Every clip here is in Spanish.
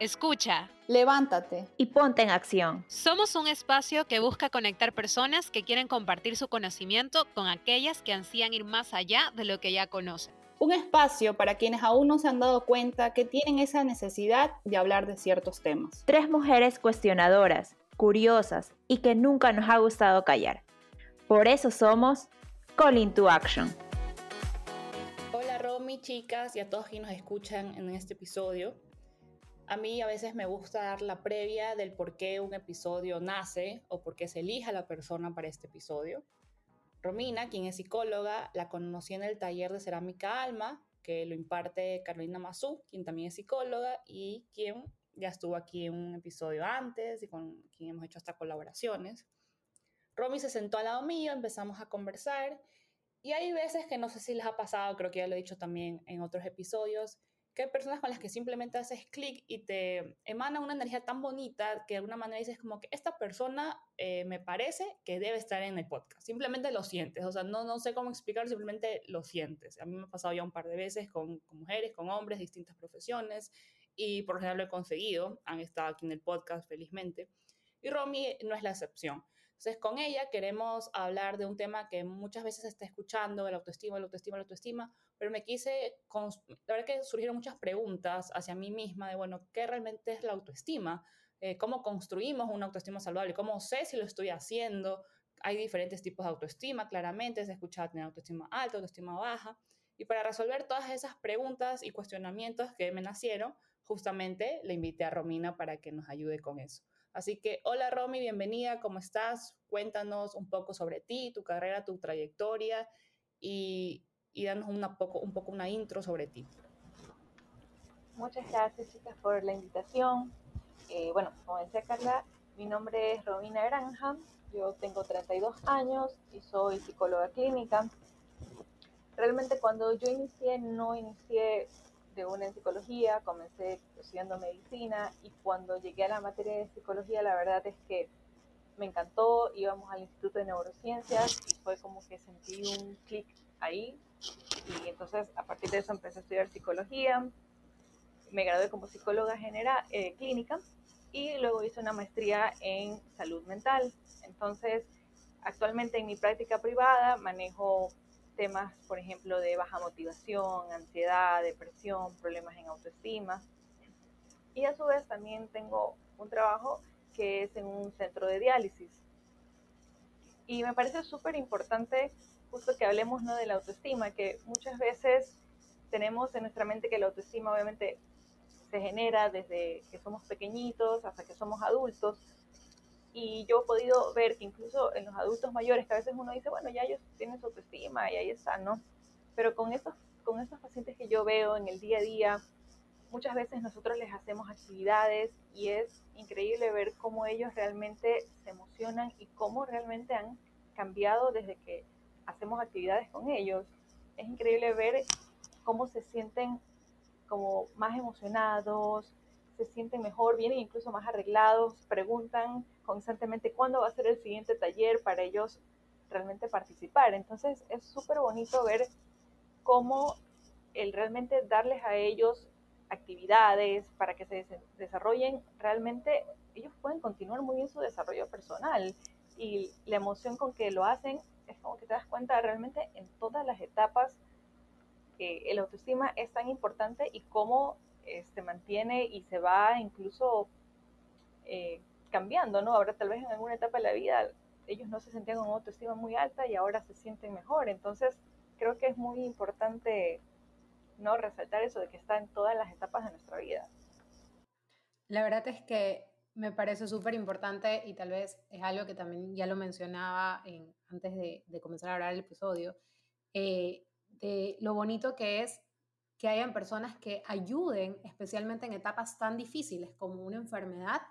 Escucha. Levántate. Y ponte en acción. Somos un espacio que busca conectar personas que quieren compartir su conocimiento con aquellas que ansían ir más allá de lo que ya conocen. Un espacio para quienes aún no se han dado cuenta que tienen esa necesidad de hablar de ciertos temas. Tres mujeres cuestionadoras, curiosas y que nunca nos ha gustado callar. Por eso somos Call to Action. Hola Romy, chicas y a todos quienes nos escuchan en este episodio. A mí a veces me gusta dar la previa del por qué un episodio nace o por qué se elija la persona para este episodio. Romina, quien es psicóloga, la conocí en el taller de cerámica Alma, que lo imparte Carolina Mazú, quien también es psicóloga y quien ya estuvo aquí en un episodio antes y con quien hemos hecho hasta colaboraciones. Romy se sentó al lado mío, empezamos a conversar y hay veces que no sé si les ha pasado, creo que ya lo he dicho también en otros episodios, que hay personas con las que simplemente haces clic y te emana una energía tan bonita que de alguna manera dices como que esta persona eh, me parece que debe estar en el podcast. Simplemente lo sientes, o sea, no, no sé cómo explicar, simplemente lo sientes. A mí me ha pasado ya un par de veces con, con mujeres, con hombres, distintas profesiones y por lo general lo he conseguido. Han estado aquí en el podcast felizmente. Y Romy no es la excepción. Entonces, con ella queremos hablar de un tema que muchas veces se está escuchando, el autoestima, el autoestima, el autoestima, pero me quise, la verdad que surgieron muchas preguntas hacia mí misma de, bueno, ¿qué realmente es la autoestima? Eh, ¿Cómo construimos una autoestima saludable? ¿Cómo sé si lo estoy haciendo? Hay diferentes tipos de autoestima, claramente, se escucha tener autoestima alta, autoestima baja. Y para resolver todas esas preguntas y cuestionamientos que me nacieron, justamente le invité a Romina para que nos ayude con eso. Así que, hola Romy, bienvenida, ¿cómo estás? Cuéntanos un poco sobre ti, tu carrera, tu trayectoria y, y danos una poco, un poco una intro sobre ti. Muchas gracias chicas por la invitación. Eh, bueno, como decía Carla, mi nombre es Romina Granja, yo tengo 32 años y soy psicóloga clínica. Realmente cuando yo inicié, no inicié de una en psicología, comencé estudiando medicina y cuando llegué a la materia de psicología, la verdad es que me encantó, íbamos al Instituto de Neurociencias y fue como que sentí un clic ahí y entonces a partir de eso empecé a estudiar psicología, me gradué como psicóloga general, eh, clínica y luego hice una maestría en salud mental. Entonces, actualmente en mi práctica privada manejo temas, por ejemplo, de baja motivación, ansiedad, depresión, problemas en autoestima. Y a su vez también tengo un trabajo que es en un centro de diálisis. Y me parece súper importante justo que hablemos ¿no? de la autoestima, que muchas veces tenemos en nuestra mente que la autoestima obviamente se genera desde que somos pequeñitos hasta que somos adultos, y yo he podido ver que incluso en los adultos mayores, que a veces uno dice, bueno, ya ellos tienen su autoestima y ahí está, ¿no? Pero con estos, con estos pacientes que yo veo en el día a día, muchas veces nosotros les hacemos actividades y es increíble ver cómo ellos realmente se emocionan y cómo realmente han cambiado desde que hacemos actividades con ellos. Es increíble ver cómo se sienten como más emocionados, se sienten mejor, vienen incluso más arreglados, preguntan constantemente cuándo va a ser el siguiente taller para ellos realmente participar. Entonces es súper bonito ver cómo el realmente darles a ellos actividades para que se desarrollen, realmente ellos pueden continuar muy bien su desarrollo personal y la emoción con que lo hacen es como que te das cuenta realmente en todas las etapas que el autoestima es tan importante y cómo este, mantiene y se va incluso eh, cambiando, ¿no? Ahora tal vez en alguna etapa de la vida ellos no se sentían con autoestima muy alta y ahora se sienten mejor. Entonces creo que es muy importante no resaltar eso de que está en todas las etapas de nuestra vida. La verdad es que me parece súper importante y tal vez es algo que también ya lo mencionaba en, antes de, comenzar a hablar el episodio, eh, de lo bonito que es que hayan personas que ayuden, especialmente en etapas tan difíciles como una enfermedad,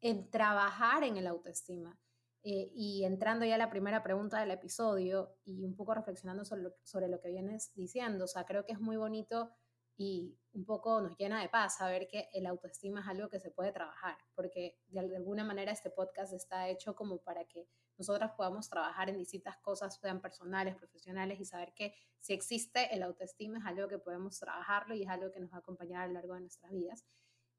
en trabajar en el autoestima. Eh, y entrando ya a la primera pregunta del episodio y un poco reflexionando sobre sobre lo que vienes diciendo, o sea, creo que es muy bonito y un poco nos llena de paz saber que el autoestima es algo que se puede trabajar, porque de alguna manera este podcast está hecho como para que nosotras podamos trabajar en distintas cosas, sean personales, profesionales, y saber que si existe el autoestima es algo que podemos trabajarlo y es algo que nos va a acompañar a lo largo de nuestras vidas.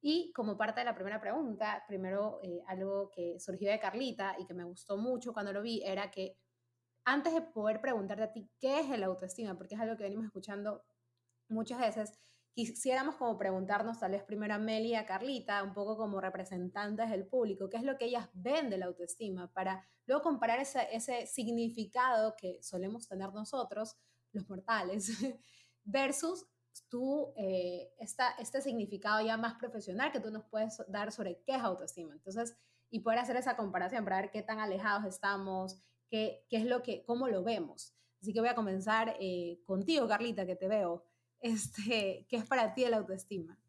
Y como parte de la primera pregunta, primero eh, algo que surgió de Carlita y que me gustó mucho cuando lo vi era que antes de poder preguntarte a ti qué es el autoestima, porque es algo que venimos escuchando muchas veces, quisiéramos como preguntarnos tal vez primero a Meli y a Carlita, un poco como representantes del público, qué es lo que ellas ven de la autoestima, para luego comparar ese, ese significado que solemos tener nosotros, los mortales, versus tú, eh, este significado ya más profesional que tú nos puedes dar sobre qué es autoestima. Entonces, y poder hacer esa comparación para ver qué tan alejados estamos, qué, qué es lo que, cómo lo vemos. Así que voy a comenzar eh, contigo, Carlita, que te veo este, ¿qué es para ti la autoestima?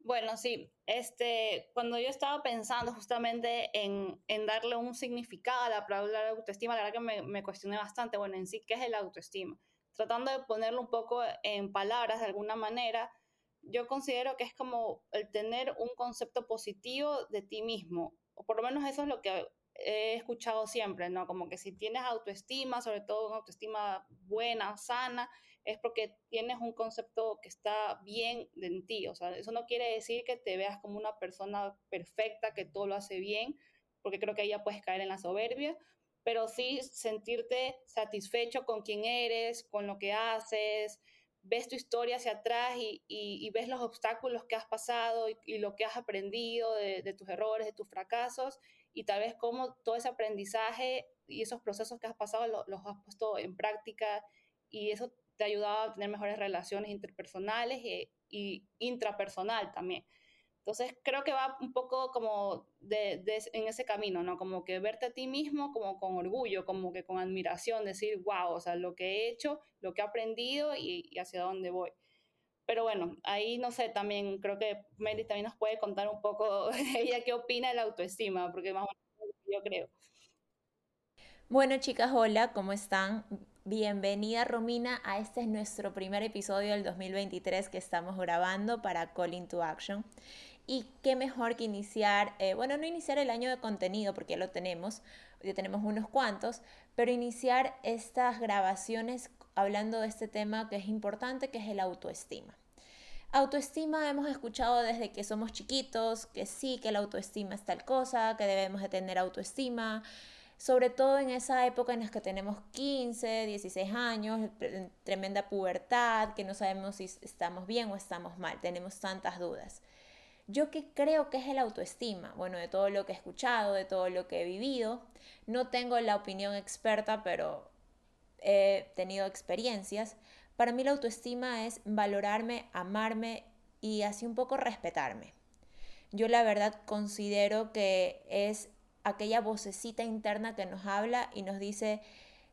Bueno, sí, este, cuando yo estaba pensando justamente en, en darle un significado a la palabra autoestima, la verdad que me, me, cuestioné bastante, bueno, en sí, ¿qué es el autoestima? Tratando de ponerlo un poco en palabras de alguna manera, yo considero que es como el tener un concepto positivo de ti mismo, o por lo menos eso es lo que he escuchado siempre, ¿no? Como que si tienes autoestima, sobre todo una autoestima buena, sana, es porque tienes un concepto que está bien en ti. O sea, eso no quiere decir que te veas como una persona perfecta, que todo lo hace bien, porque creo que ahí ya puedes caer en la soberbia, pero sí sentirte satisfecho con quien eres, con lo que haces, ves tu historia hacia atrás y, ves los obstáculos que has pasado y, lo que has aprendido de, tus errores, de tus fracasos, y tal vez cómo todo ese aprendizaje y esos procesos que has pasado los has puesto en práctica y eso te ha ayudado a tener mejores relaciones interpersonales y, y intrapersonal también. Entonces creo que va un poco como de, en ese camino, ¿no? Como que verte a ti mismo como con orgullo, como que con admiración, decir, wow, o sea, lo que he hecho, lo que he aprendido y, hacia dónde voy. Pero bueno, ahí no sé, también creo que Mary también nos puede contar un poco ella qué opina de la autoestima, porque más o menos yo creo. Bueno, chicas, hola, ¿cómo están? Bienvenida Romina a este es nuestro primer episodio del 2023 que estamos grabando para Call into Action. Y qué mejor que iniciar, eh, bueno, no iniciar el año de contenido porque ya lo tenemos, ya tenemos unos cuantos, pero iniciar estas grabaciones hablando de este tema que es importante, que es el autoestima. Autoestima hemos escuchado desde que somos chiquitos, que sí, que la autoestima es tal cosa, que debemos de tener autoestima, sobre todo en esa época en la que tenemos 15, 16 años, tremenda pubertad, que no sabemos si estamos bien o estamos mal, tenemos tantas dudas. Yo qué creo que es el autoestima, bueno, de todo lo que he escuchado, de todo lo que he vivido, no tengo la opinión experta, pero he tenido experiencias. Para mí la autoestima es valorarme, amarme y así un poco respetarme. Yo la verdad considero que es aquella vocecita interna que nos habla y nos dice,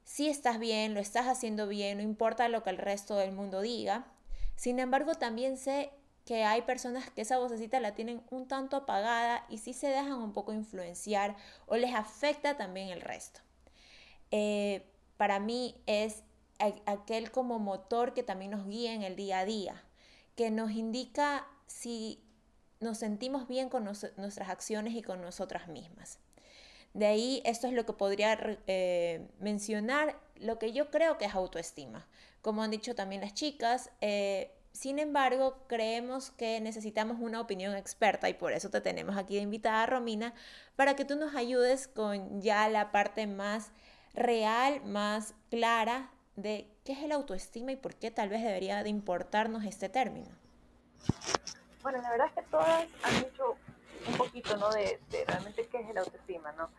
si estás bien, lo estás haciendo bien, no importa lo que el resto del mundo diga. Sin embargo, también sé que hay personas que esa vocecita la tienen un tanto apagada y sí se dejan un poco influenciar o les afecta también el resto. Eh, para mí es aquel como motor que también nos guía en el día a día, que nos indica si nos sentimos bien con nuestras acciones y con nosotras mismas. De ahí, esto es lo que podría eh, mencionar, lo que yo creo que es autoestima. Como han dicho también las chicas, eh, sin embargo, creemos que necesitamos una opinión experta y por eso te tenemos aquí de invitada, Romina, para que tú nos ayudes con ya la parte más real, más clara de qué es el autoestima y por qué tal vez debería de importarnos este término. Bueno, la verdad es que todas han dicho un poquito, ¿no? De, de realmente qué es el autoestima, ¿no?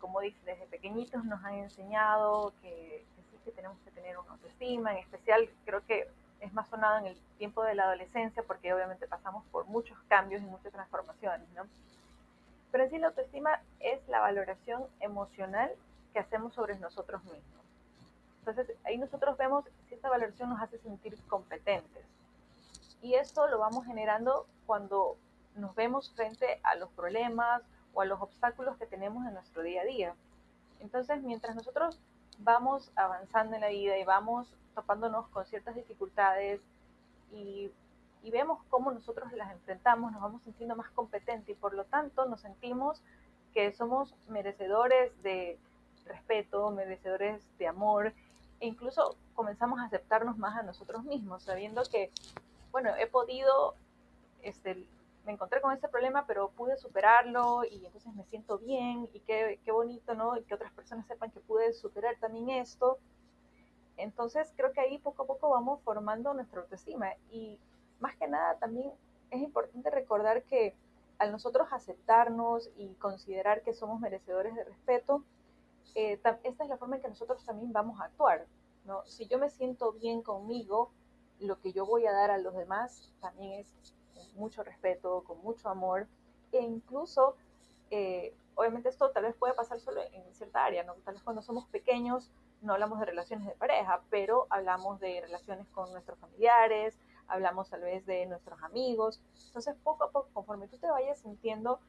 Como dice, desde pequeñitos nos han enseñado que, sí que tenemos que tener una autoestima, en especial creo que es más sonado en el tiempo de la adolescencia porque obviamente pasamos por muchos cambios y muchas transformaciones, ¿no? Pero en sí la autoestima es la valoración emocional que hacemos sobre nosotros mismos. Entonces ahí nosotros vemos si esta valoración nos hace sentir competentes. Y esto lo vamos generando cuando nos vemos frente a los problemas o a los obstáculos que tenemos en nuestro día a día. Entonces, mientras nosotros vamos avanzando en la vida y vamos topándonos con ciertas dificultades y, y vemos cómo nosotros las enfrentamos, nos vamos sintiendo más competentes y por lo tanto nos sentimos que somos merecedores de respeto, merecedores de amor e incluso comenzamos a aceptarnos más a nosotros mismos, sabiendo que, bueno, he podido este, me encontré con ese problema, pero pude superarlo y entonces me siento bien y qué, qué bonito, ¿no? Y que otras personas sepan que pude superar también esto. Entonces creo que ahí poco a poco vamos formando nuestra autoestima y más que nada también es importante recordar que al nosotros aceptarnos y considerar que somos merecedores de respeto, eh, esta es la forma en que nosotros también vamos a actuar. ¿no? Si yo me siento bien conmigo, lo que yo voy a dar a los demás también es mucho respeto, con mucho amor, e incluso, eh, obviamente esto tal vez puede pasar solo en cierta área, ¿no? tal vez cuando somos pequeños no hablamos de relaciones de pareja, pero hablamos de relaciones con nuestros familiares, hablamos tal vez de nuestros amigos. Entonces, poco a poco, conforme tú te vayas sintiendo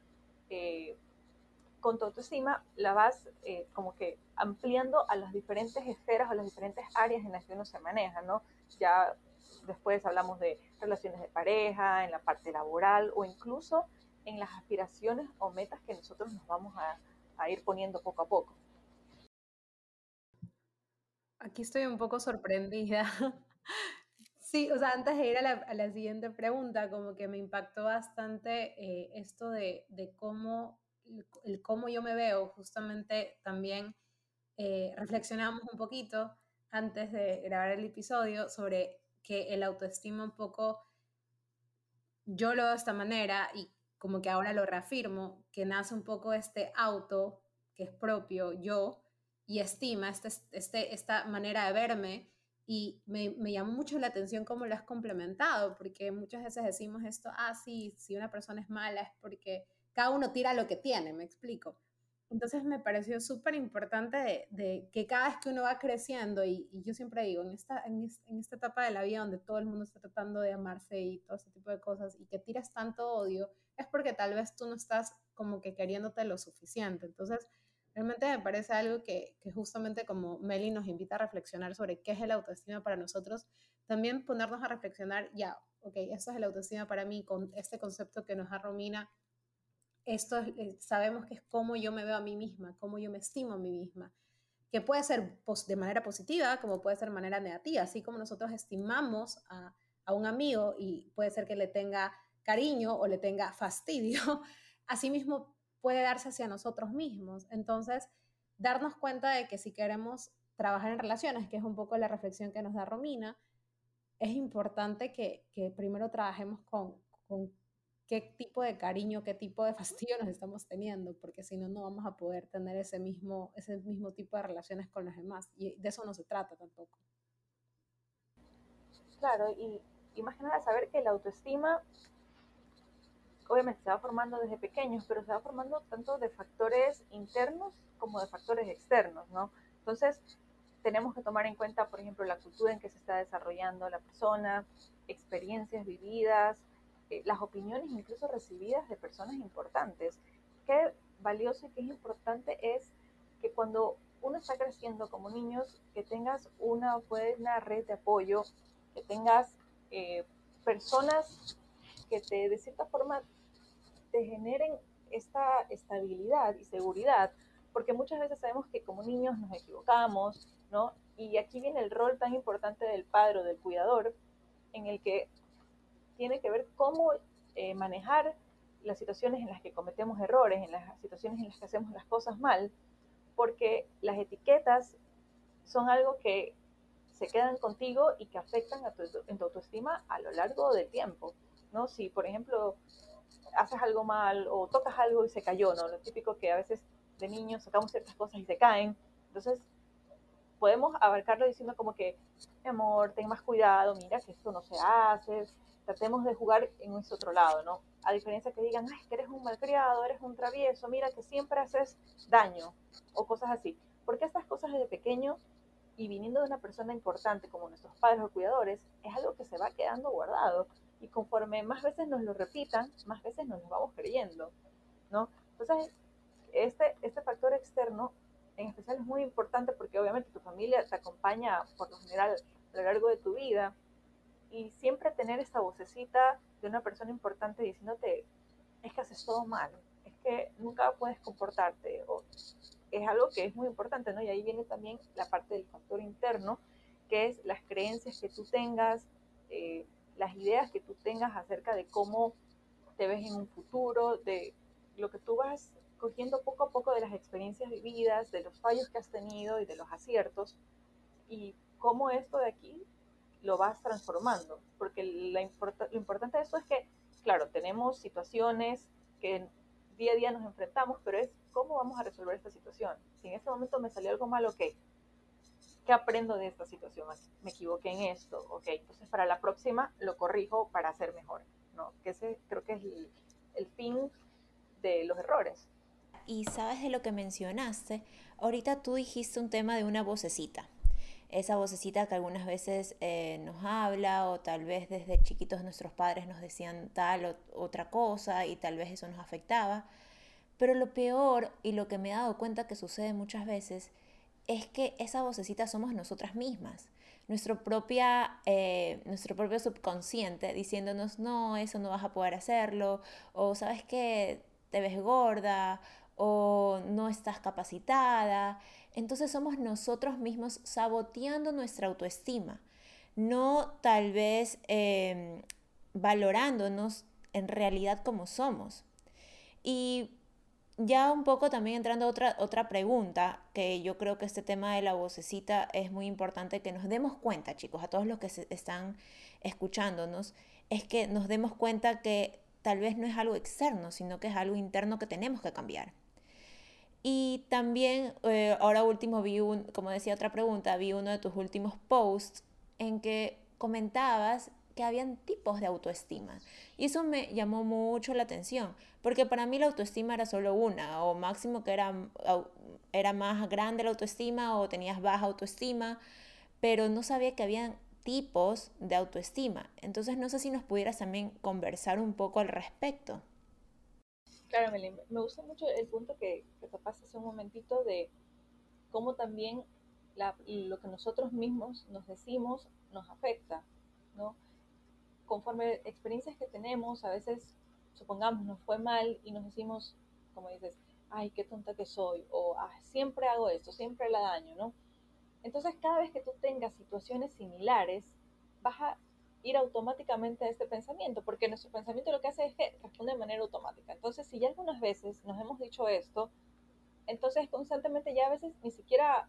eh, con tu autoestima, la vas eh, como que ampliando a las diferentes esferas o las diferentes áreas en las que uno se maneja, ¿no? Ya después hablamos de relaciones de pareja, en la parte laboral o incluso en las aspiraciones o metas que nosotros nos vamos a, a ir poniendo poco a poco. Aquí estoy un poco sorprendida Sí, o sea, antes de ir a la, siguiente pregunta, como que me impactó bastante eh, esto de, cómo, el, cómo yo me veo, justamente también eh, reflexionamos un poquito antes de grabar el episodio sobre que el autoestima un poco, yo lo veo de esta manera y como que ahora lo reafirmo, que nace un poco este auto que es propio yo y estima, este, este, esta manera de verme y me, me, llamó mucho la atención cómo lo has complementado, porque muchas veces decimos esto, ah, sí, si una persona es mala es porque cada uno tira lo que tiene, me explico. Entonces me pareció súper importante de, que cada vez que uno va creciendo, y, yo siempre digo, en esta, en, esta etapa de la vida donde todo el mundo está tratando de amarse y todo ese tipo de cosas, y que tiras tanto odio, es porque tal vez tú no estás como que queriéndote lo suficiente. Entonces, Realmente me parece algo que, que, justamente como Meli nos invita a reflexionar sobre qué es el autoestima para nosotros, también ponernos a reflexionar, ya, ok, esto es el autoestima para mí, con este concepto que nos da Romina, esto eh, sabemos que es cómo yo me veo a mí misma, cómo yo me estimo a mí misma, que puede ser de manera positiva, como puede ser de manera negativa, así como nosotros estimamos a, a un amigo y puede ser que le tenga cariño o le tenga fastidio, asimismo puede darse hacia nosotros mismos. Entonces, darnos cuenta de que si queremos trabajar en relaciones, que es un poco la reflexión que nos da Romina, es importante que, primero trabajemos con, con, qué tipo de cariño, qué tipo de fastidio nos estamos teniendo, porque si no, no vamos a poder tener ese mismo, ese mismo tipo de relaciones con los demás. Y de eso no se trata tampoco. Claro, y, y saber que la autoestima obviamente se va formando desde pequeños, pero se va formando tanto de factores internos como de factores externos, ¿no? Entonces, tenemos que tomar en cuenta, por ejemplo, la cultura en que se está desarrollando la persona, experiencias vividas, las opiniones incluso recibidas de personas importantes. Qué valioso y qué importante es que cuando uno está creciendo como niños, que tengas una buena red de apoyo, que tengas eh, personas que te, de cierta forma te generen esta estabilidad y seguridad, porque muchas veces sabemos que como niños nos equivocamos, ¿no? Y aquí viene el rol tan importante del padre o del cuidador, en el que tiene que ver cómo eh, manejar las situaciones en las que cometemos errores, en las situaciones en las que hacemos las cosas mal, porque las etiquetas son algo que se quedan contigo y que afectan a tu, en tu autoestima a lo largo del tiempo, ¿no? Si, por ejemplo, haces algo mal o tocas algo y se cayó, ¿no? Lo típico que a veces de niños sacamos ciertas cosas y se caen. Entonces, podemos abarcarlo diciendo como que, mi amor, ten más cuidado, mira que esto no se hace, tratemos de jugar en ese otro lado, ¿no? A diferencia que digan, ay, que eres un malcriado, eres un travieso, mira que siempre haces daño o cosas así. Porque estas cosas desde pequeño y viniendo de una persona importante como nuestros padres o cuidadores, es algo que se va quedando guardado y conforme más veces nos lo repitan, más veces nos lo vamos creyendo, ¿no? Entonces, este, este factor externo en especial es muy importante porque obviamente tu familia te acompaña por lo general a lo largo de tu vida y siempre tener esta vocecita de una persona importante diciéndote, es que haces todo mal, es que nunca puedes comportarte, o es algo que es muy importante, ¿no? Y ahí viene también la parte del factor interno, que es las creencias que tú tengas, eh, las ideas que tú tengas acerca de cómo te ves en un futuro, de lo que tú vas cogiendo poco a poco de las experiencias vividas, de los fallos que has tenido y de los aciertos, y cómo esto de aquí lo vas transformando. Porque la lo importante de esto es que, claro, tenemos situaciones que día a día nos enfrentamos, pero es cómo vamos a resolver esta situación. Si en este momento me salió algo malo, ok, ¿qué aprendo de esta situación? Me equivoqué en esto, ok, entonces para la próxima lo corrijo para hacer mejor, ¿no? Que ese creo que es el, fin de los errores. Y sabes de lo que mencionaste, ahorita tú dijiste un tema de una vocecita, esa vocecita que algunas veces eh, nos habla o tal vez desde chiquitos nuestros padres nos decían tal o otra cosa y tal vez eso nos afectaba. Pero lo peor y lo que me he dado cuenta que sucede muchas veces es que esa vocecita somos nosotras mismas. Nuestro, propia, eh, nuestro propio subconsciente diciéndonos, no, eso no vas a poder hacerlo, o sabes que te ves gorda, o no estás capacitada. Entonces somos nosotros mismos saboteando nuestra autoestima, no tal vez em, valorándonos en realidad como somos. Y ya un poco también entrando a otra, otra pregunta, que yo creo que este tema de la vocecita es muy importante que nos demos cuenta, chicos, a todos los que están escuchándonos, es que nos demos cuenta que tal vez no es algo externo, sino que es algo interno que tenemos que cambiar. Y también, eh, ahora último, vi un, como decía otra pregunta, vi uno de tus últimos posts en que comentabas que habían tipos de autoestima. Y eso me llamó mucho la atención, porque para mí la autoestima era solo una, o máximo que era, era más grande la autoestima o tenías baja autoestima, pero no sabía que habían tipos de autoestima. Entonces no sé si nos pudieras también conversar un poco al respecto. Claro, me gusta mucho el punto que, que tapaste hace un momentito de cómo también lo que nosotros mismos nos decimos nos afecta, ¿no? Conforme experiencias que tenemos, a veces, supongamos, nos fue mal y nos decimos, como dices, ay, qué tonta que soy, o ah, siempre hago esto, siempre la daño, ¿no? Entonces, cada vez que tú tengas situaciones similares, vas a ir automáticamente a este pensamiento, porque nuestro pensamiento lo que hace es que responde de manera automática. Entonces, si ya algunas veces nos hemos dicho esto, entonces constantemente ya a veces ni siquiera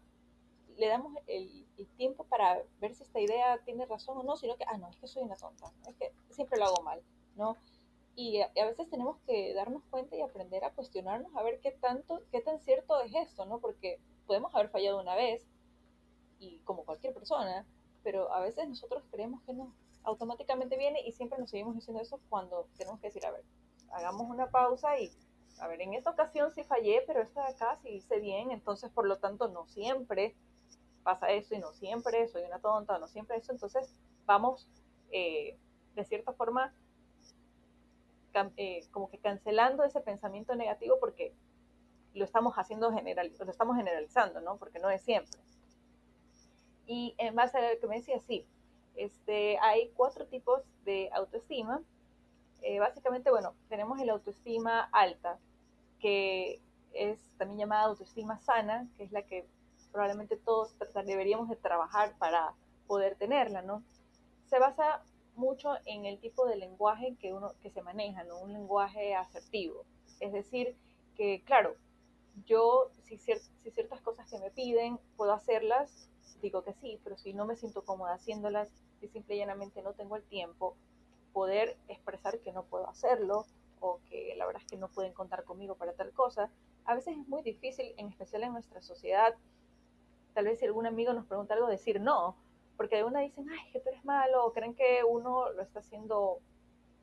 le damos el, tiempo para ver si esta idea tiene razón o no, sino que, ah, no, es que soy una tonta, es que siempre lo hago mal, ¿no? Y a, a, veces tenemos que darnos cuenta y aprender a cuestionarnos a ver qué tanto, qué tan cierto es esto, ¿no? Porque podemos haber fallado una vez, y como cualquier persona, pero a veces nosotros creemos que no, automáticamente viene y siempre nos seguimos diciendo eso cuando tenemos que decir, a ver, hagamos una pausa y, a ver, en esta ocasión sí fallé, pero esta de acá sí hice bien, entonces por lo tanto no siempre pasa eso y no siempre soy una tonta, no siempre eso, entonces vamos eh, de cierta forma eh, como que cancelando ese pensamiento negativo porque lo estamos haciendo general, lo estamos generalizando, ¿no? Porque no es siempre. Y en base a lo que me decía, sí, este, hay cuatro tipos de autoestima. Eh, básicamente, bueno, tenemos el autoestima alta, que es también llamada autoestima sana, que es la que probablemente todos deberíamos de trabajar para poder tenerla, ¿no? Se basa mucho en el tipo de lenguaje que uno que se maneja, ¿no? Un lenguaje asertivo. Es decir, que claro, yo si, si ciertas cosas que me piden puedo hacerlas, digo que sí, pero si no me siento cómoda haciéndolas, si simple y llanamente no tengo el tiempo, poder expresar que no puedo hacerlo o que la verdad es que no pueden contar conmigo para tal cosa, a veces es muy difícil, en especial en nuestra sociedad, tal vez si algún amigo nos pregunta algo, decir no, porque de una dicen, ay, que tú eres malo, o creen que uno lo está haciendo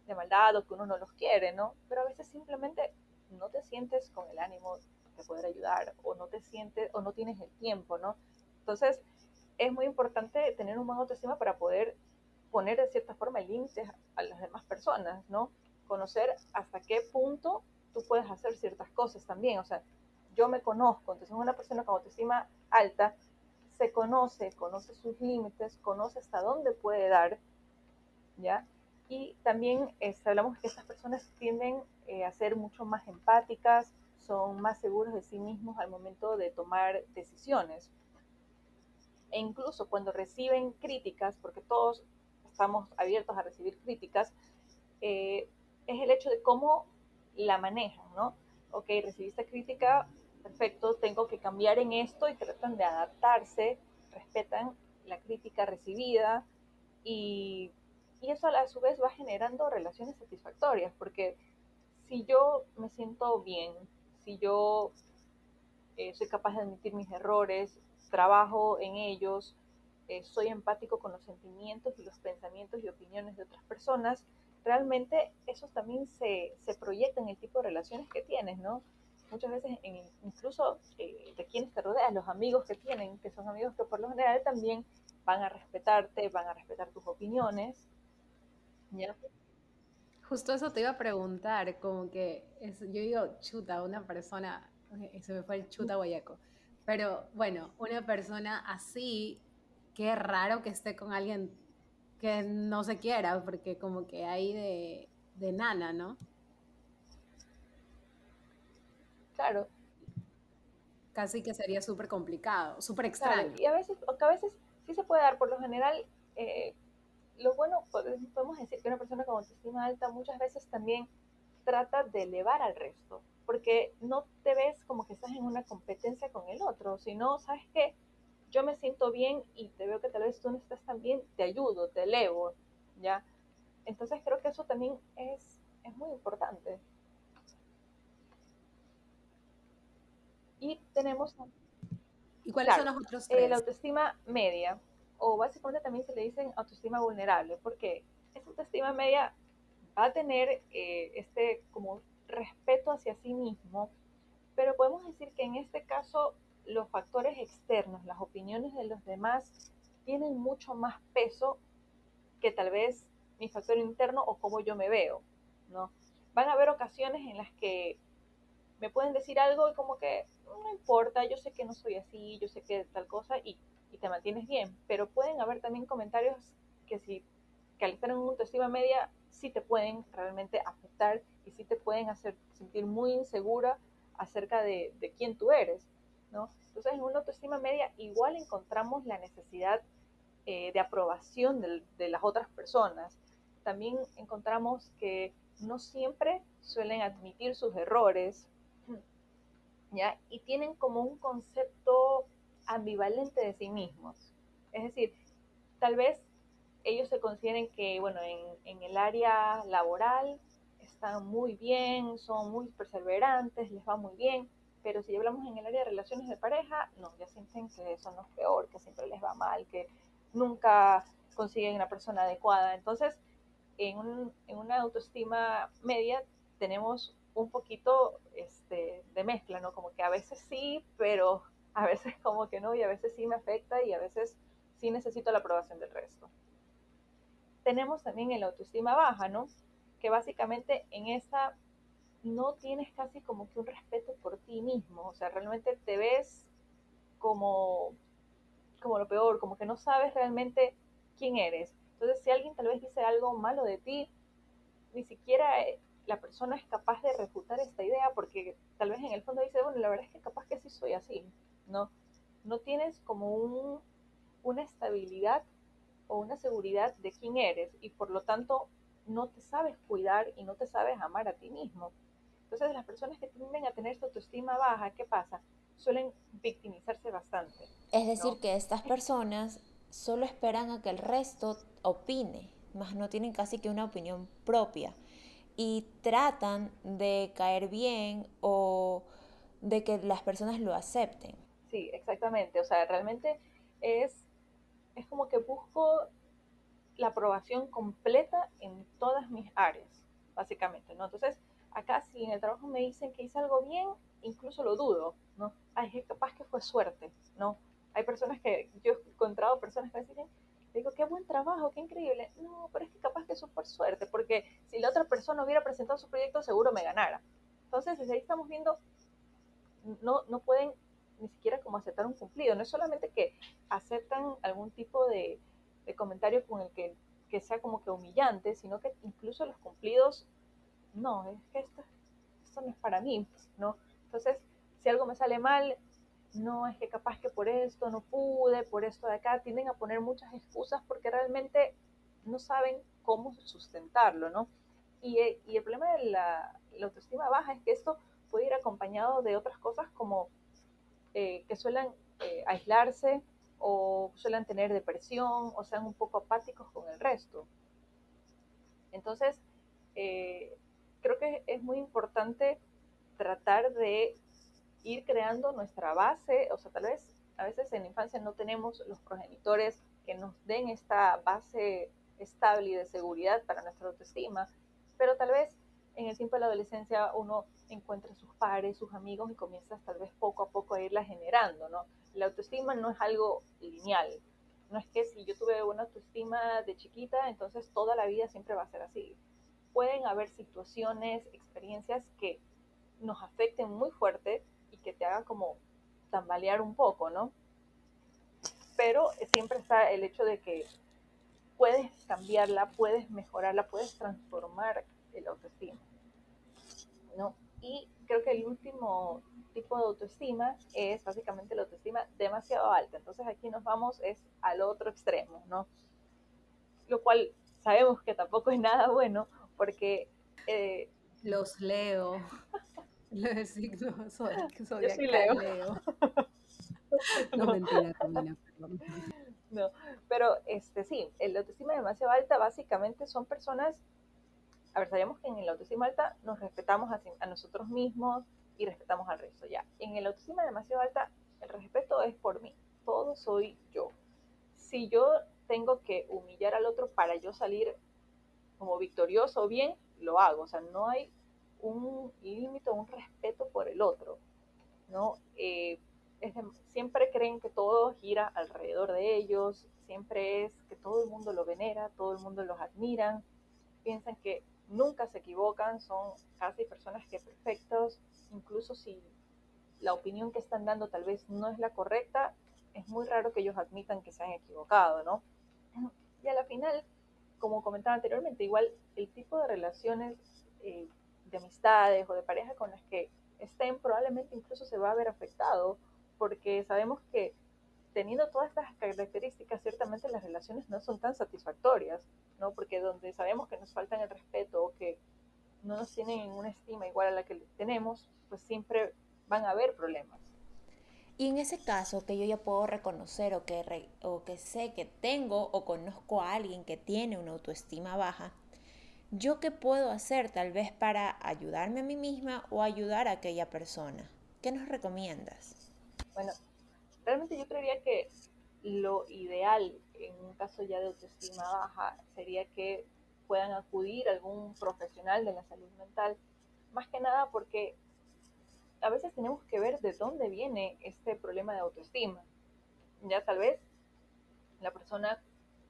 de maldad o que uno no los quiere, ¿no? Pero a veces simplemente no te sientes con el ánimo de poder ayudar o no te sientes o no tienes el tiempo, ¿no? Entonces, es muy importante tener un buen autoestima para poder poner de cierta forma límites a las demás personas, ¿no? Conocer hasta qué punto tú puedes hacer ciertas cosas también. O sea, yo me conozco, entonces una persona con autoestima alta se conoce, conoce sus límites, conoce hasta dónde puede dar, ¿ya? Y también este, hablamos que estas personas tienden eh, a ser mucho más empáticas, son más seguros de sí mismos al momento de tomar decisiones e incluso cuando reciben críticas, porque todos estamos abiertos a recibir críticas, eh, es el hecho de cómo la manejan, ¿no? Ok, recibiste crítica, perfecto, tengo que cambiar en esto y tratan de adaptarse, respetan la crítica recibida y, y eso a su vez va generando relaciones satisfactorias, porque si yo me siento bien, si yo eh, soy capaz de admitir mis errores, trabajo en ellos, eh, soy empático con los sentimientos y los pensamientos y opiniones de otras personas, realmente eso también se, se proyecta en el tipo de relaciones que tienes, ¿no? Muchas veces, incluso eh, de quienes te rodean, los amigos que tienen, que son amigos que por lo general también van a respetarte, van a respetar tus opiniones. ¿ya? Justo eso te iba a preguntar, como que es, yo digo, chuta, una persona, se me fue el chuta guayaco, pero bueno, una persona así, qué raro que esté con alguien que no se quiera, porque como que hay de, de nana, ¿no? Claro. Casi que sería súper complicado, súper extraño. y a veces, a veces sí se puede dar, por lo general, eh, lo bueno, podemos decir que una persona con autoestima alta muchas veces también trata de elevar al resto, porque no te ves como que estás en una competencia con el otro, sino, ¿sabes qué? Yo me siento bien y te veo que tal vez tú no estás tan bien, te ayudo, te elevo, ¿ya? Entonces creo que eso también es, es muy importante. Y tenemos... ¿Y cuáles son los otros tres? la autoestima media, o básicamente también se le dicen autoestima vulnerable, porque esa autoestima media va a tener eh, este como respeto hacia sí mismo, pero podemos decir que en este caso los factores externos, las opiniones de los demás, tienen mucho más peso que tal vez mi factor interno o cómo yo me veo, ¿no? Van a haber ocasiones en las que me pueden decir algo y como que no importa, yo sé que no soy así, yo sé que tal cosa y, te mantienes bien, pero pueden haber también comentarios que si que al estar en una autoestima media sí te pueden realmente afectar y sí te pueden hacer sentir muy insegura acerca de, de quién tú eres, ¿no? Entonces en una autoestima media igual encontramos la necesidad eh, de aprobación de, de las otras personas. También encontramos que no siempre suelen admitir sus errores, ¿ya? Y tienen como un concepto ambivalente de sí mismos. Es decir, tal vez ellos se consideren que, bueno, en, en el área laboral están muy bien, son muy perseverantes, les va muy bien, pero si hablamos en el área de relaciones de pareja, no, ya sienten que son los peor, que siempre les va mal, que nunca consiguen una persona adecuada. Entonces, en, un, en una autoestima media tenemos un poquito este, de mezcla, ¿no? Como que a veces sí, pero a veces como que no, y a veces sí me afecta y a veces sí necesito la aprobación del resto. Tenemos también el autoestima baja, ¿no? Que básicamente en esa no tienes casi como que un respeto por ti mismo, o sea, realmente te ves como, como lo peor, como que no sabes realmente quién eres. Entonces, si alguien tal vez dice algo malo de ti, ni siquiera eh, la persona es capaz de refutar esta idea porque tal vez en el fondo dice, bueno, la verdad es que capaz que sí soy así, ¿no? No tienes como un, una estabilidad o una seguridad de quién eres y por lo tanto no te sabes cuidar y no te sabes amar a ti mismo. Entonces las personas que tienden a tener esta autoestima baja, ¿qué pasa? Suelen victimizarse bastante. Es decir, que estas personas solo esperan a que el resto opine, más no tienen casi que una opinión propia y tratan de caer bien o de que las personas lo acepten. Sí, exactamente. O sea, realmente es, es como que busco la aprobación completa en todas mis áreas, básicamente, ¿no? Entonces, acá si en el trabajo me dicen que hice algo bien, incluso lo dudo, ¿no? Ay, es capaz que fue suerte, ¿no? Hay personas que, yo he encontrado personas que dicen, digo, qué buen trabajo, qué increíble. No, pero es que capaz que eso por suerte, porque si la otra persona hubiera presentado su proyecto, seguro me ganara. Entonces, desde ahí estamos viendo, no, no pueden ni siquiera como aceptar un cumplido. No es solamente que aceptan algún tipo de, comentario con el que, que, sea como que humillante, sino que incluso los cumplidos, no, es que esto, esto no es para mí, ¿no? Entonces, si algo me sale mal, no, es que capaz que por esto no pude, por esto de acá, tienden a poner muchas excusas porque realmente no saben cómo sustentarlo, ¿no? Y, y el problema de la, autoestima baja es que esto puede ir acompañado de otras cosas como eh, que suelen eh, aislarse o suelen tener depresión o sean un poco apáticos con el resto. Entonces, eh, creo que es muy importante tratar de ir creando nuestra base, o sea, tal vez a veces en la infancia no tenemos los progenitores que nos den esta base estable y de seguridad para nuestra autoestima, pero tal vez en el tiempo de la adolescencia uno encuentra sus pares, sus amigos y comienzas tal vez poco a poco a irla generando, ¿no? La autoestima no es algo lineal, no es que si yo tuve una autoestima de chiquita, entonces toda la vida siempre va a ser así. Pueden haber situaciones, experiencias que nos afecten muy fuerte y que te hagan como tambalear un poco, ¿no? Pero siempre está el hecho de que puedes cambiarla, puedes mejorarla, puedes transformar el autoestima, ¿no? Y creo que el último tipo de autoestima es básicamente la autoestima demasiado alta. Entonces aquí nos vamos es al otro extremo, ¿no? Lo cual sabemos que tampoco es nada bueno porque... Eh, los leo. Los signos Yo sí leo. leo. No mentira, Camila, perdón. No, pero este sí, el autoestima demasiado alta básicamente son personas, a ver, sabemos que en el autoestima alta nos respetamos a, nosotros mismos y respetamos al resto, ya. En el autoestima demasiado alta, el respeto es por mí, todo soy yo. Si yo tengo que humillar al otro para yo salir como victorioso bien, lo hago, o sea, no hay un límite, un respeto por el otro, ¿no? Eh, siempre creen que todo gira alrededor de ellos, siempre es que todo el mundo lo venera, todo el mundo los admira, piensan que nunca se equivocan, son casi personas que perfectos, incluso si la opinión que están dando tal vez no es la correcta, es muy raro que ellos admitan que se han equivocado, ¿no? Y a la final, como comentaba anteriormente, igual el tipo de relaciones eh, de amistades o de pareja con las que estén probablemente incluso se va a ver afectado porque sabemos que teniendo todas estas características, ciertamente las relaciones no son tan satisfactorias, ¿no? Porque donde sabemos que nos faltan el respeto o que no nos tienen una estima igual a la que tenemos, pues siempre van a haber problemas. Y en ese caso que yo ya puedo reconocer o que, o que sé que tengo o conozco a alguien que tiene una autoestima baja, ¿yo qué puedo hacer tal vez para ayudarme a mí misma o ayudar a aquella persona? ¿Qué nos recomiendas? Bueno, realmente yo creería que lo ideal en un caso ya de autoestima baja sería que puedan acudir a algún profesional de la salud mental, más que nada porque a veces tenemos que ver de dónde viene este problema de autoestima. Ya tal vez la persona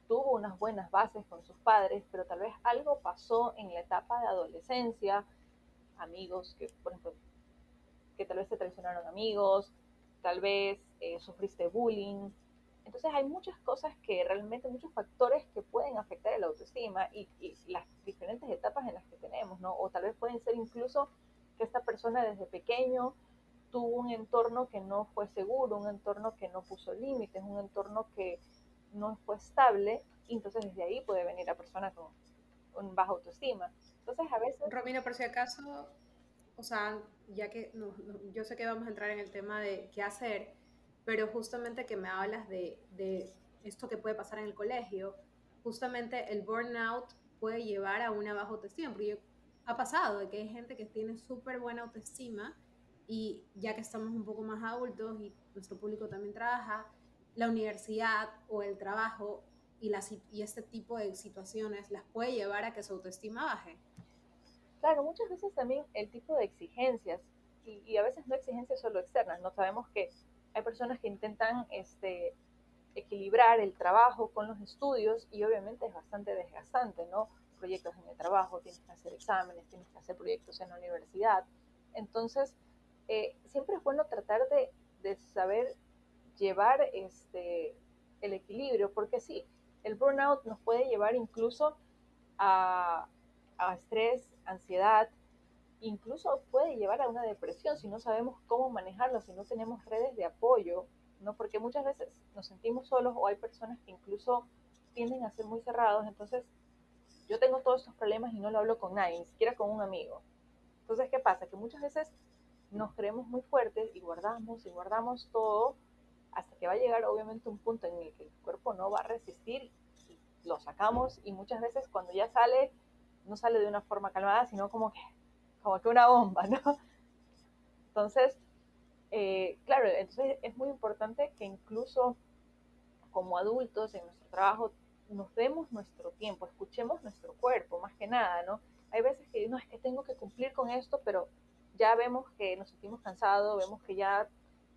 tuvo unas buenas bases con sus padres, pero tal vez algo pasó en la etapa de adolescencia, amigos que, por ejemplo, que tal vez se traicionaron amigos, tal vez eh, sufriste bullying. Entonces hay muchas cosas que realmente, muchos factores que pueden afectar el autoestima y, las diferentes etapas en las que tenemos, ¿no? O tal vez pueden ser incluso que esta persona desde pequeño tuvo un entorno que no fue seguro, un entorno que no puso límites, un entorno que no fue estable, y entonces desde ahí puede venir la persona con, con baja autoestima. Entonces a veces... Romina, por si acaso, o sea, ya que yo sé que vamos a entrar en el tema de qué hacer, pero justamente que me hablas de, de esto que puede pasar en el colegio, justamente el burnout puede llevar a una baja autoestima, porque ha pasado de que hay gente que tiene súper buena autoestima y ya que estamos un poco más adultos y nuestro público también trabaja, la universidad o el trabajo y, y este tipo de situaciones las puede llevar a que su autoestima baje. Claro, muchas veces también el tipo de exigencias, y, a veces no exigencias solo externas, no sabemos que hay personas que intentan este, equilibrar el trabajo con los estudios y obviamente es bastante desgastante, ¿no? Proyectos en el trabajo, tienes que hacer exámenes, tienes que hacer proyectos en la universidad. Entonces, eh, siempre es bueno tratar de, de, saber llevar este, el equilibrio, porque sí, el burnout nos puede llevar incluso a, a estrés, ansiedad, incluso puede llevar a una depresión si no sabemos cómo manejarlo, si no tenemos redes de apoyo, ¿no? Porque muchas veces nos sentimos solos o hay personas que incluso tienden a ser muy cerrados, entonces yo tengo todos estos problemas y no lo hablo con nadie, ni siquiera con un amigo. Entonces, ¿qué pasa? Que muchas veces nos creemos muy fuertes y guardamos y guardamos todo hasta que va a llegar obviamente un punto en el que el cuerpo no va a resistir y lo sacamos y muchas veces cuando ya sale, no sale de una forma calmada, sino como que, como que una bomba, ¿no? Entonces, eh, claro, entonces es muy importante que incluso como adultos en nuestro trabajo nos demos nuestro tiempo, escuchemos nuestro cuerpo, más que nada, ¿no? Hay veces que no es que tengo que cumplir con esto, pero ya vemos que nos sentimos cansados, vemos que ya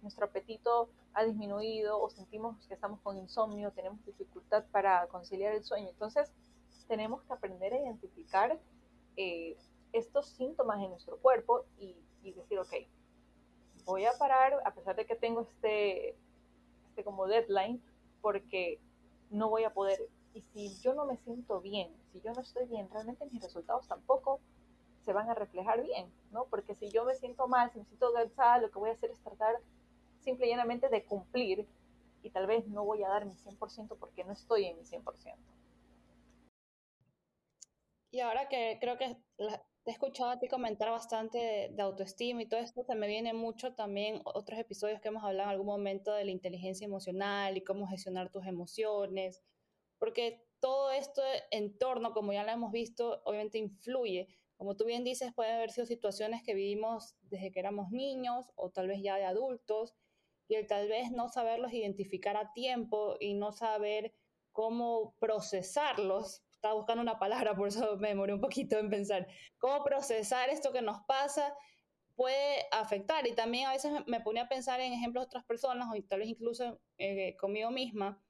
nuestro apetito ha disminuido o sentimos que estamos con insomnio, tenemos dificultad para conciliar el sueño. Entonces, tenemos que aprender a identificar eh, estos síntomas en nuestro cuerpo y, decir, ok, voy a parar a pesar de que tengo este, este como deadline, porque no voy a poder. Y si yo no me siento bien, si yo no estoy bien, realmente mis resultados tampoco se van a reflejar bien, ¿no? Porque si yo me siento mal, si me siento cansada, lo que voy a hacer es tratar simple y llanamente de cumplir y tal vez no voy a dar mi 100% porque no estoy en mi 100%. Y ahora que creo que te he escuchado a ti comentar bastante de, autoestima y todo esto, se me viene mucho también otros episodios que hemos hablado en algún momento de la inteligencia emocional y cómo gestionar tus emociones, porque todo esto en torno, como ya lo hemos visto, obviamente influye. Como tú bien dices, puede haber sido situaciones que vivimos desde que éramos niños o tal vez ya de adultos, y el tal vez no saberlos identificar a tiempo y no saber cómo procesarlos estaba buscando una palabra, por eso me demoré un poquito en pensar, cómo procesar esto que nos pasa puede afectar. Y también a veces me ponía a pensar en ejemplos de otras personas o tal vez incluso eh, conmigo misma.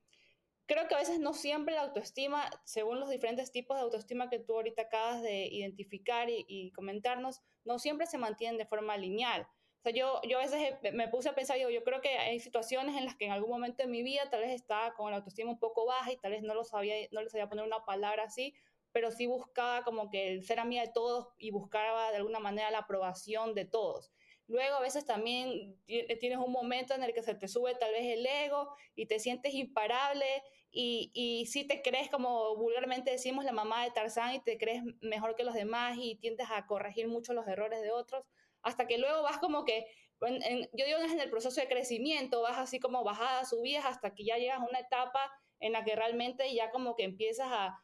Creo que a veces no siempre la autoestima, según los diferentes tipos de autoestima que tú ahorita acabas de identificar y, y comentarnos, no siempre se mantienen de forma lineal. O sea, yo, yo a veces me puse a pensar, digo, yo creo que hay situaciones en las que en algún momento de mi vida tal vez estaba con la autoestima un poco baja y tal vez no lo sabía, no le sabía poner una palabra así, pero sí buscaba como que el ser amiga de todos y buscaba de alguna manera la aprobación de todos. Luego a veces también tienes un momento en el que se te sube tal vez el ego y te sientes imparable y, y sí te crees como vulgarmente decimos la mamá de Tarzán y te crees mejor que los demás y tiendes a corregir mucho los errores de otros hasta que luego vas como que, yo digo en el proceso de crecimiento, vas así como bajadas, subidas, hasta que ya llegas a una etapa en la que realmente ya como que empiezas a,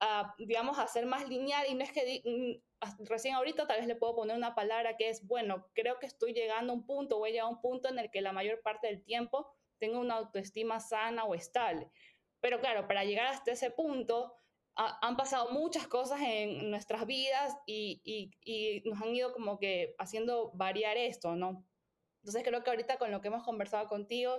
a digamos, a ser más lineal y no es que mm, recién ahorita tal vez le puedo poner una palabra que es, bueno, creo que estoy llegando a un punto, voy a llegar a un punto en el que la mayor parte del tiempo tengo una autoestima sana o estable. Pero claro, para llegar hasta ese punto, han pasado muchas cosas en nuestras vidas y, y, nos han ido como que haciendo variar esto, ¿no? Entonces creo que ahorita con lo que hemos conversado contigo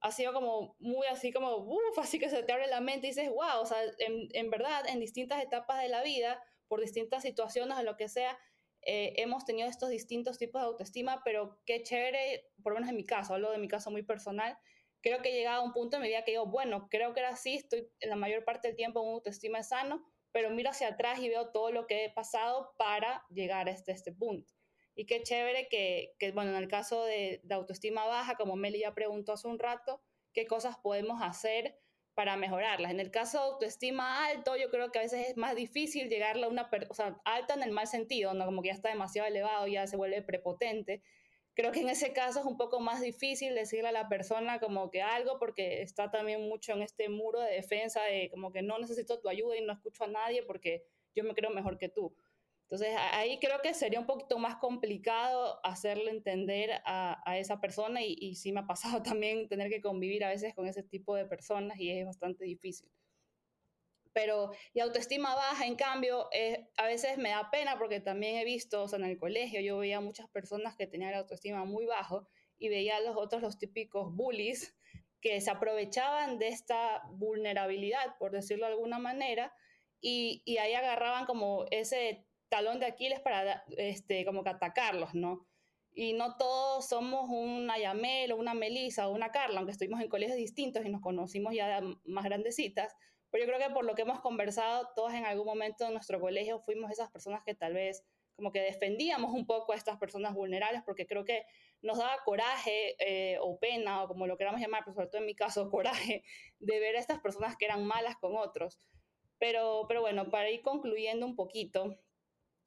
ha sido como muy así como, uff, así que se te abre la mente y dices, wow, o sea, en, en verdad, en distintas etapas de la vida, por distintas situaciones o lo que sea, eh, hemos tenido estos distintos tipos de autoestima, pero qué chévere, por lo menos en mi caso, hablo de mi caso muy personal, creo que he llegado a un punto en mi vida que digo, bueno, creo que era así, estoy en la mayor parte del tiempo en autoestima sano, pero miro hacia atrás y veo todo lo que he pasado para llegar hasta este punto. Y qué chévere que, que bueno, en el caso de, de, autoestima baja, como Meli ya preguntó hace un rato, qué cosas podemos hacer para mejorarlas. En el caso de autoestima alto, yo creo que a veces es más difícil llegarle a una, o alta en el mal sentido, ¿no? Como que ya está demasiado elevado, ya se vuelve prepotente creo que en ese caso es un poco más difícil decirle a la persona como que algo porque está también mucho en este muro de defensa de como que no necesito tu ayuda y no escucho a nadie porque yo me creo mejor que tú. Entonces ahí creo que sería un poquito más complicado hacerle entender a, a esa persona y, y sí me ha pasado también tener que convivir a veces con ese tipo de personas y es bastante difícil pero y autoestima baja, en cambio, eh, a veces me da pena porque también he visto, o sea, en el colegio yo veía muchas personas que tenían la autoestima muy bajo y veía a los otros, los típicos bullies, que se aprovechaban de esta vulnerabilidad, por decirlo de alguna manera, y, y ahí agarraban como ese talón de Aquiles para, este, como que atacarlos, ¿no? Y no todos somos una Yamel o una Melissa o una Carla, aunque estuvimos en colegios distintos y nos conocimos ya más grandecitas, pero yo creo que por lo que hemos conversado, todos en algún momento en nuestro colegio fuimos esas personas que tal vez como que defendíamos un poco a estas personas vulnerables, porque creo que nos daba coraje eh, o pena, o como lo queramos llamar, pero sobre todo en mi caso, coraje, de ver a estas personas que eran malas con otros. Pero, pero bueno, para ir concluyendo un poquito,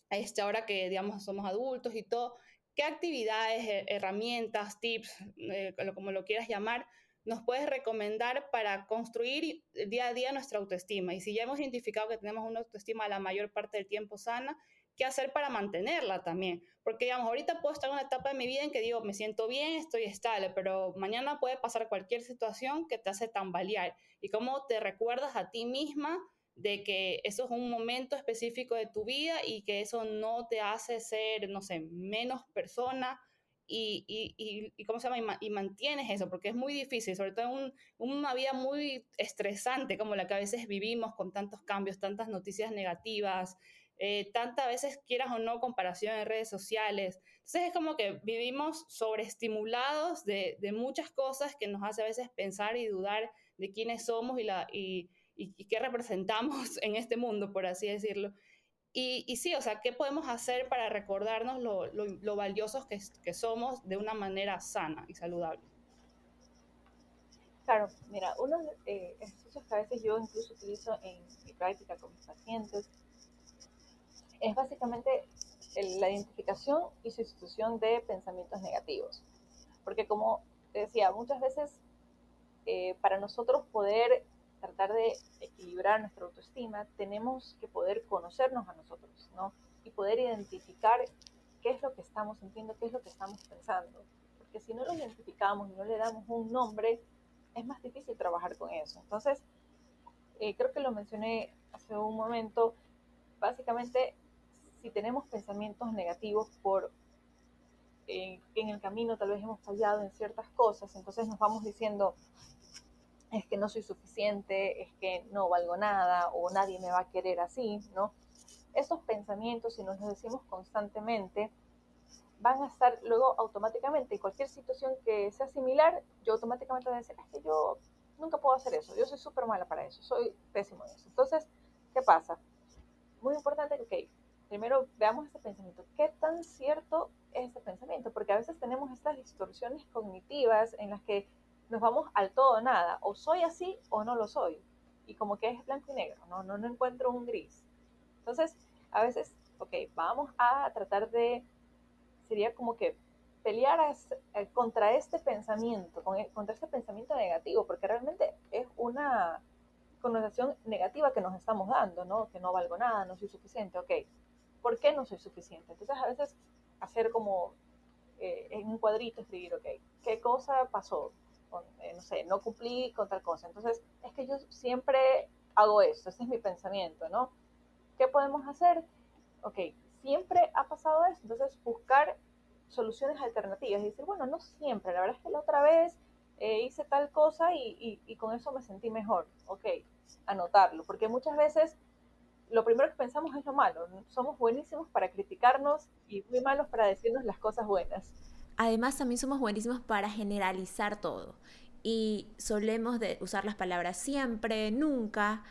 este, ahora que digamos somos adultos y todo, ¿qué actividades, herramientas, tips, eh, como lo quieras llamar, nos puedes recomendar para construir día a día nuestra autoestima? Y si ya hemos identificado que tenemos una autoestima la mayor parte del tiempo sana, ¿qué hacer para mantenerla también? Porque, digamos, ahorita puedo estar en una etapa de mi vida en que digo, me siento bien, estoy estable, pero mañana puede pasar cualquier situación que te hace tambalear. Y cómo te recuerdas a ti misma de que eso es un momento específico de tu vida y que eso no te hace ser, no sé, menos persona y, y, y, ¿cómo se llama? Y, mantienes eso, porque es muy difícil, sobre todo en una vida muy estresante como la que a veces vivimos con tantos cambios, tantas noticias negativas, eh, tantas veces quieras o no comparación en redes sociales. Entonces es como que vivimos sobreestimulados de, de muchas cosas que nos hace a veces pensar y dudar de quiénes somos y, la, y, y, qué representamos en este mundo, por así decirlo. Y, sí, o sea, ¿qué podemos hacer para recordarnos lo, lo, valiosos que, somos de una manera sana y saludable? Claro, mira, uno de eh, ejercicios que a veces yo incluso utilizo en mi práctica con mis pacientes es básicamente la identificación y sustitución de pensamientos negativos. Porque como te decía, muchas veces eh, para nosotros poder tratar de equilibrar nuestra autoestima, tenemos que poder conocernos a nosotros, ¿no? Y poder identificar qué es lo que estamos sintiendo, qué es lo que estamos pensando. Porque si no lo identificamos y no le damos un nombre, es más difícil trabajar con eso. Entonces, eh, creo que lo mencioné hace un momento, básicamente, si tenemos pensamientos negativos por eh, en el camino tal vez hemos fallado en ciertas cosas, entonces nos vamos diciendo, es que no soy suficiente, es que no valgo nada o nadie me va a querer así, ¿no? Esos pensamientos, si nos los decimos constantemente, van a estar luego automáticamente, en cualquier situación que sea similar, yo automáticamente voy a decir, es que yo nunca puedo hacer eso, yo soy súper mala para eso, soy pésimo en eso. Entonces, ¿qué pasa? Muy importante que, ok, primero veamos este pensamiento, ¿qué tan cierto es este pensamiento? Porque a veces tenemos estas distorsiones cognitivas en las que nos vamos al todo o nada, o soy así o no lo soy. Y como que es blanco y negro, no, no, no encuentro un gris. Entonces, a veces, ok, vamos a tratar de, sería como que pelear eh, contra este pensamiento, e, contra este pensamiento negativo, porque realmente es una connotación negativa que nos estamos dando, ¿no? Que no valgo nada, no soy suficiente, ok. ¿Por qué no soy suficiente? Entonces a veces hacer como eh, en un cuadrito escribir, ok, ¿qué cosa pasó? Eh, no sé, no cumplí con tal cosa. Entonces, es que yo siempre hago esto, ese es mi pensamiento, ¿no? ¿Qué podemos hacer? Ok, siempre ha pasado eso, entonces buscar soluciones alternativas y decir, bueno, no siempre, la verdad es que la otra vez eh, hice tal cosa y, y, con eso me sentí mejor. Ok, anotarlo, porque muchas veces lo primero que pensamos es lo malo. Somos buenísimos para criticarnos y muy malos para decirnos las cosas buenas. Además, también somos buenísimos para generalizar todo. Y solemos usar las palabras siempre, nunca,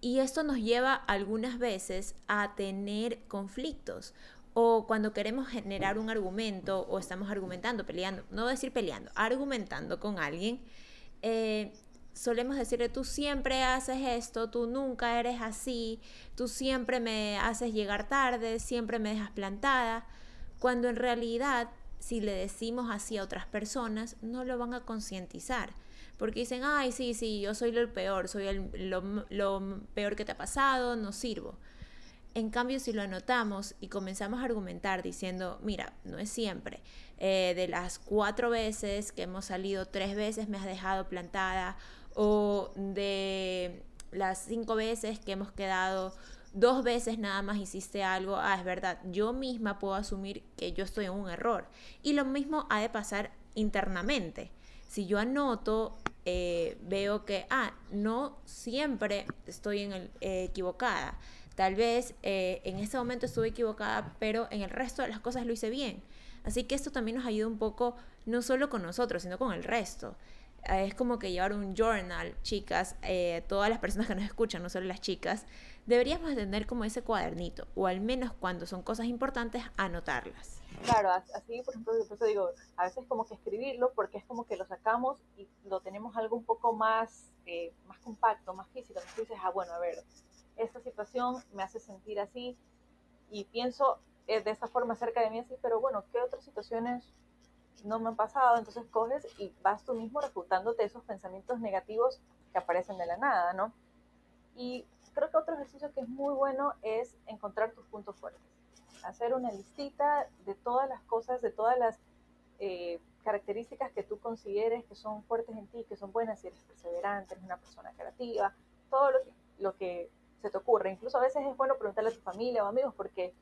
y esto nos lleva algunas veces a tener conflictos. O cuando queremos generar un argumento o estamos argumentando, peleando, no decir peleando, argumentando con alguien, eh, solemos decirle, tú siempre haces esto, tú nunca eres así, tú siempre me haces llegar tarde, siempre me dejas plantada, cuando en realidad si le decimos así a otras personas, no lo van a concientizar. Porque dicen, ay, sí, sí, yo soy lo peor, soy el, lo, peor que te ha pasado, no sirvo. En cambio, si lo anotamos y comenzamos a argumentar diciendo, mira, no es siempre, eh, de las cuatro veces que hemos salido, tres veces me has dejado plantada, o de las cinco veces que hemos quedado dos veces nada más hiciste algo, ah, es verdad, yo misma puedo asumir que yo estoy en un error. Y lo mismo ha de pasar internamente. Si yo anoto, eh, veo que, ah, no siempre estoy en el, eh, equivocada. Tal vez eh, en ese momento estuve equivocada, pero en el resto de las cosas lo hice bien. Así que esto también nos ayuda un poco, no solo con nosotros, sino con el resto es como que llevar un journal, chicas, todas las personas que nos escuchan, no solo las chicas, deberíamos tener como ese cuadernito, o al menos cuando son cosas importantes, anotarlas. Claro, así por ejemplo, por eso digo, a veces como que escribirlo, porque es como que lo sacamos y lo tenemos algo un poco más, eh, más compacto, más físico. Entonces dices, ah, bueno, a ver, esta situación me hace sentir así y pienso eh, de esa forma cerca de mí así, pero bueno, ¿qué otras situaciones no me han pasado? Entonces coges y vas tú mismo refutándote esos pensamientos negativos que aparecen de la nada, ¿no? Y creo que otro ejercicio que es muy bueno es encontrar tus puntos fuertes. Hacer una listita de todas las cosas, de todas las eh, características que tú consideres que son fuertes en ti, que son buenas, si eres perseverante, eres una persona creativa, todo lo que, lo que se te ocurre. Incluso a veces es bueno preguntarle a tu familia o amigos porque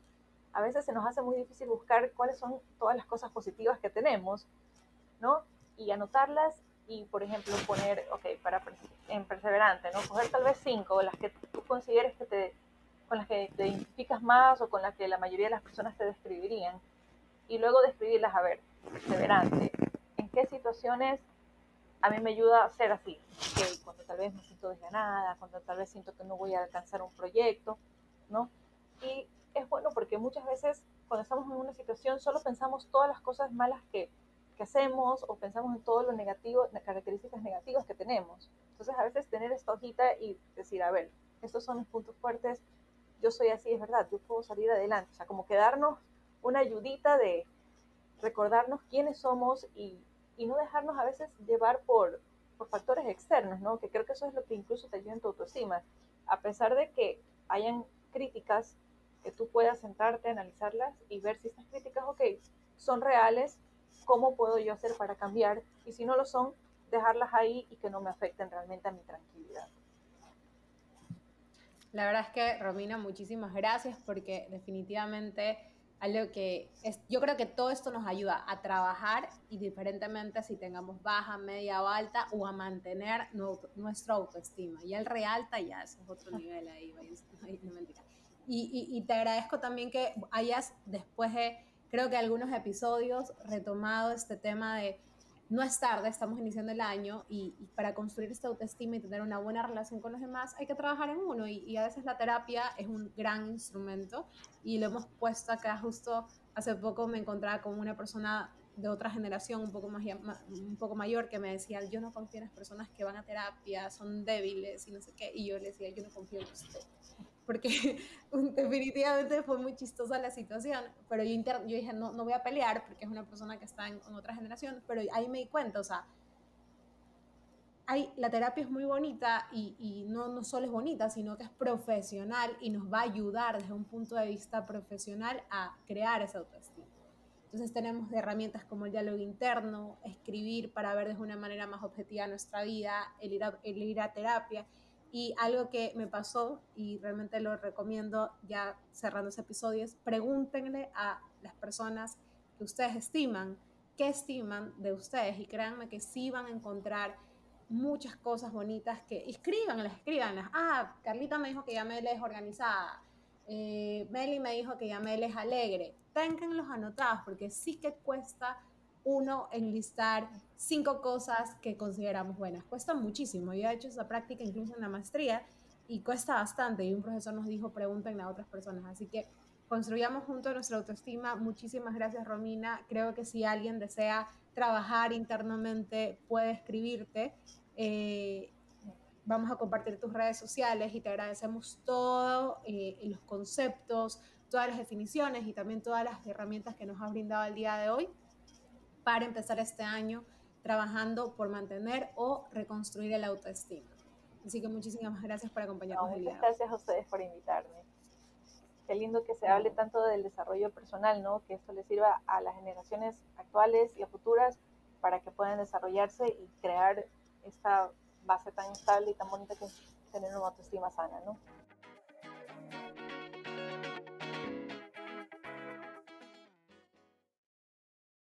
a veces se nos hace muy difícil buscar cuáles son todas las cosas positivas que tenemos, ¿no? Y anotarlas y, por ejemplo, poner, ok, para en perseverante, ¿no? Coger tal vez cinco, las que tú consideres que te, con las que te identificas más o con las que la mayoría de las personas te describirían. Y luego describirlas, a ver, perseverante, ¿en qué situaciones a mí me ayuda a ser así? Okay, cuando tal vez me siento desganada, cuando tal vez siento que no voy a alcanzar un proyecto, ¿no? Y es bueno porque muchas veces cuando estamos en una situación solo pensamos todas las cosas malas que que hacemos o pensamos en todo lo negativo, las características negativas que tenemos. Entonces a veces tener esta hojita y decir, a ver, estos son mis puntos fuertes, yo soy así, es verdad, yo puedo salir adelante. O sea, como que darnos una ayudita de recordarnos quiénes somos y, y no dejarnos a veces llevar por, por factores externos, ¿no? Que creo que eso es lo que incluso te ayuda en tu autoestima. A pesar de que hayan críticas, que tú puedas sentarte, analizarlas y ver si estas críticas, ok, son reales, cómo puedo yo hacer para cambiar y si no lo son, dejarlas ahí y que no me afecten realmente a mi tranquilidad. La verdad es que, Romina, muchísimas gracias porque definitivamente algo que es, yo creo que todo esto nos ayuda a trabajar y diferentemente si tengamos baja, media o alta o a mantener nuestra autoestima. Y el realta ya es otro nivel ahí, no mentira. Y, y, y te agradezco también que hayas después de creo que algunos episodios retomado este tema de no es tarde, estamos iniciando el año y, para construir esta autoestima y tener una buena relación con los demás hay que trabajar en uno y, a veces la terapia es un gran instrumento y lo hemos puesto acá justo hace poco me encontraba con una persona de otra generación un poco, más, un poco mayor que me decía, yo no confío en las personas que van a terapia, son débiles y no sé qué, y yo le decía, yo no confío en usted porque definitivamente fue muy chistosa la situación, pero yo, yo dije, no, no voy a pelear porque es una persona que está en, otra generación, pero ahí me di cuenta, o sea, hay, la terapia es muy bonita y, y, no, no solo es bonita, sino que es profesional y nos va a ayudar desde un punto de vista profesional a crear esa autoestima. Entonces tenemos herramientas como el diálogo interno, escribir para ver de una manera más objetiva nuestra vida, el ir el ir a terapia y algo que me pasó, y realmente lo recomiendo ya cerrando ese episodio, es pregúntenle a las personas que ustedes estiman, qué estiman de ustedes, y créanme que sí van a encontrar muchas cosas bonitas que escríbanlas, escríbanlas. Ah, Carlita me dijo que ya me es organizada. Eh, Meli me dijo que ya me es alegre. Ténganlos anotados porque sí que cuesta uno enlistar cinco cosas que consideramos buenas. Cuesta muchísimo. Yo he hecho esa práctica incluso en la maestría y cuesta bastante. Y un profesor nos dijo, pregunten a otras personas. Así que construyamos juntos nuestra autoestima. Muchísimas gracias, Romina. Creo que si alguien desea trabajar internamente, puede escribirte. Eh, vamos a compartir tus redes sociales y te agradecemos todos eh, los conceptos, todas las definiciones y también todas las herramientas que nos has brindado el día de hoy para empezar este año trabajando por mantener o reconstruir el autoestima. Así que muchísimas gracias por acompañarnos el día. Gracias a ustedes por invitarme. Qué lindo que se hable tanto del desarrollo personal, ¿no? Que esto le sirva a las generaciones actuales y a futuras para que puedan desarrollarse y crear esta base tan estable y tan bonita que es tener una autoestima sana, ¿no?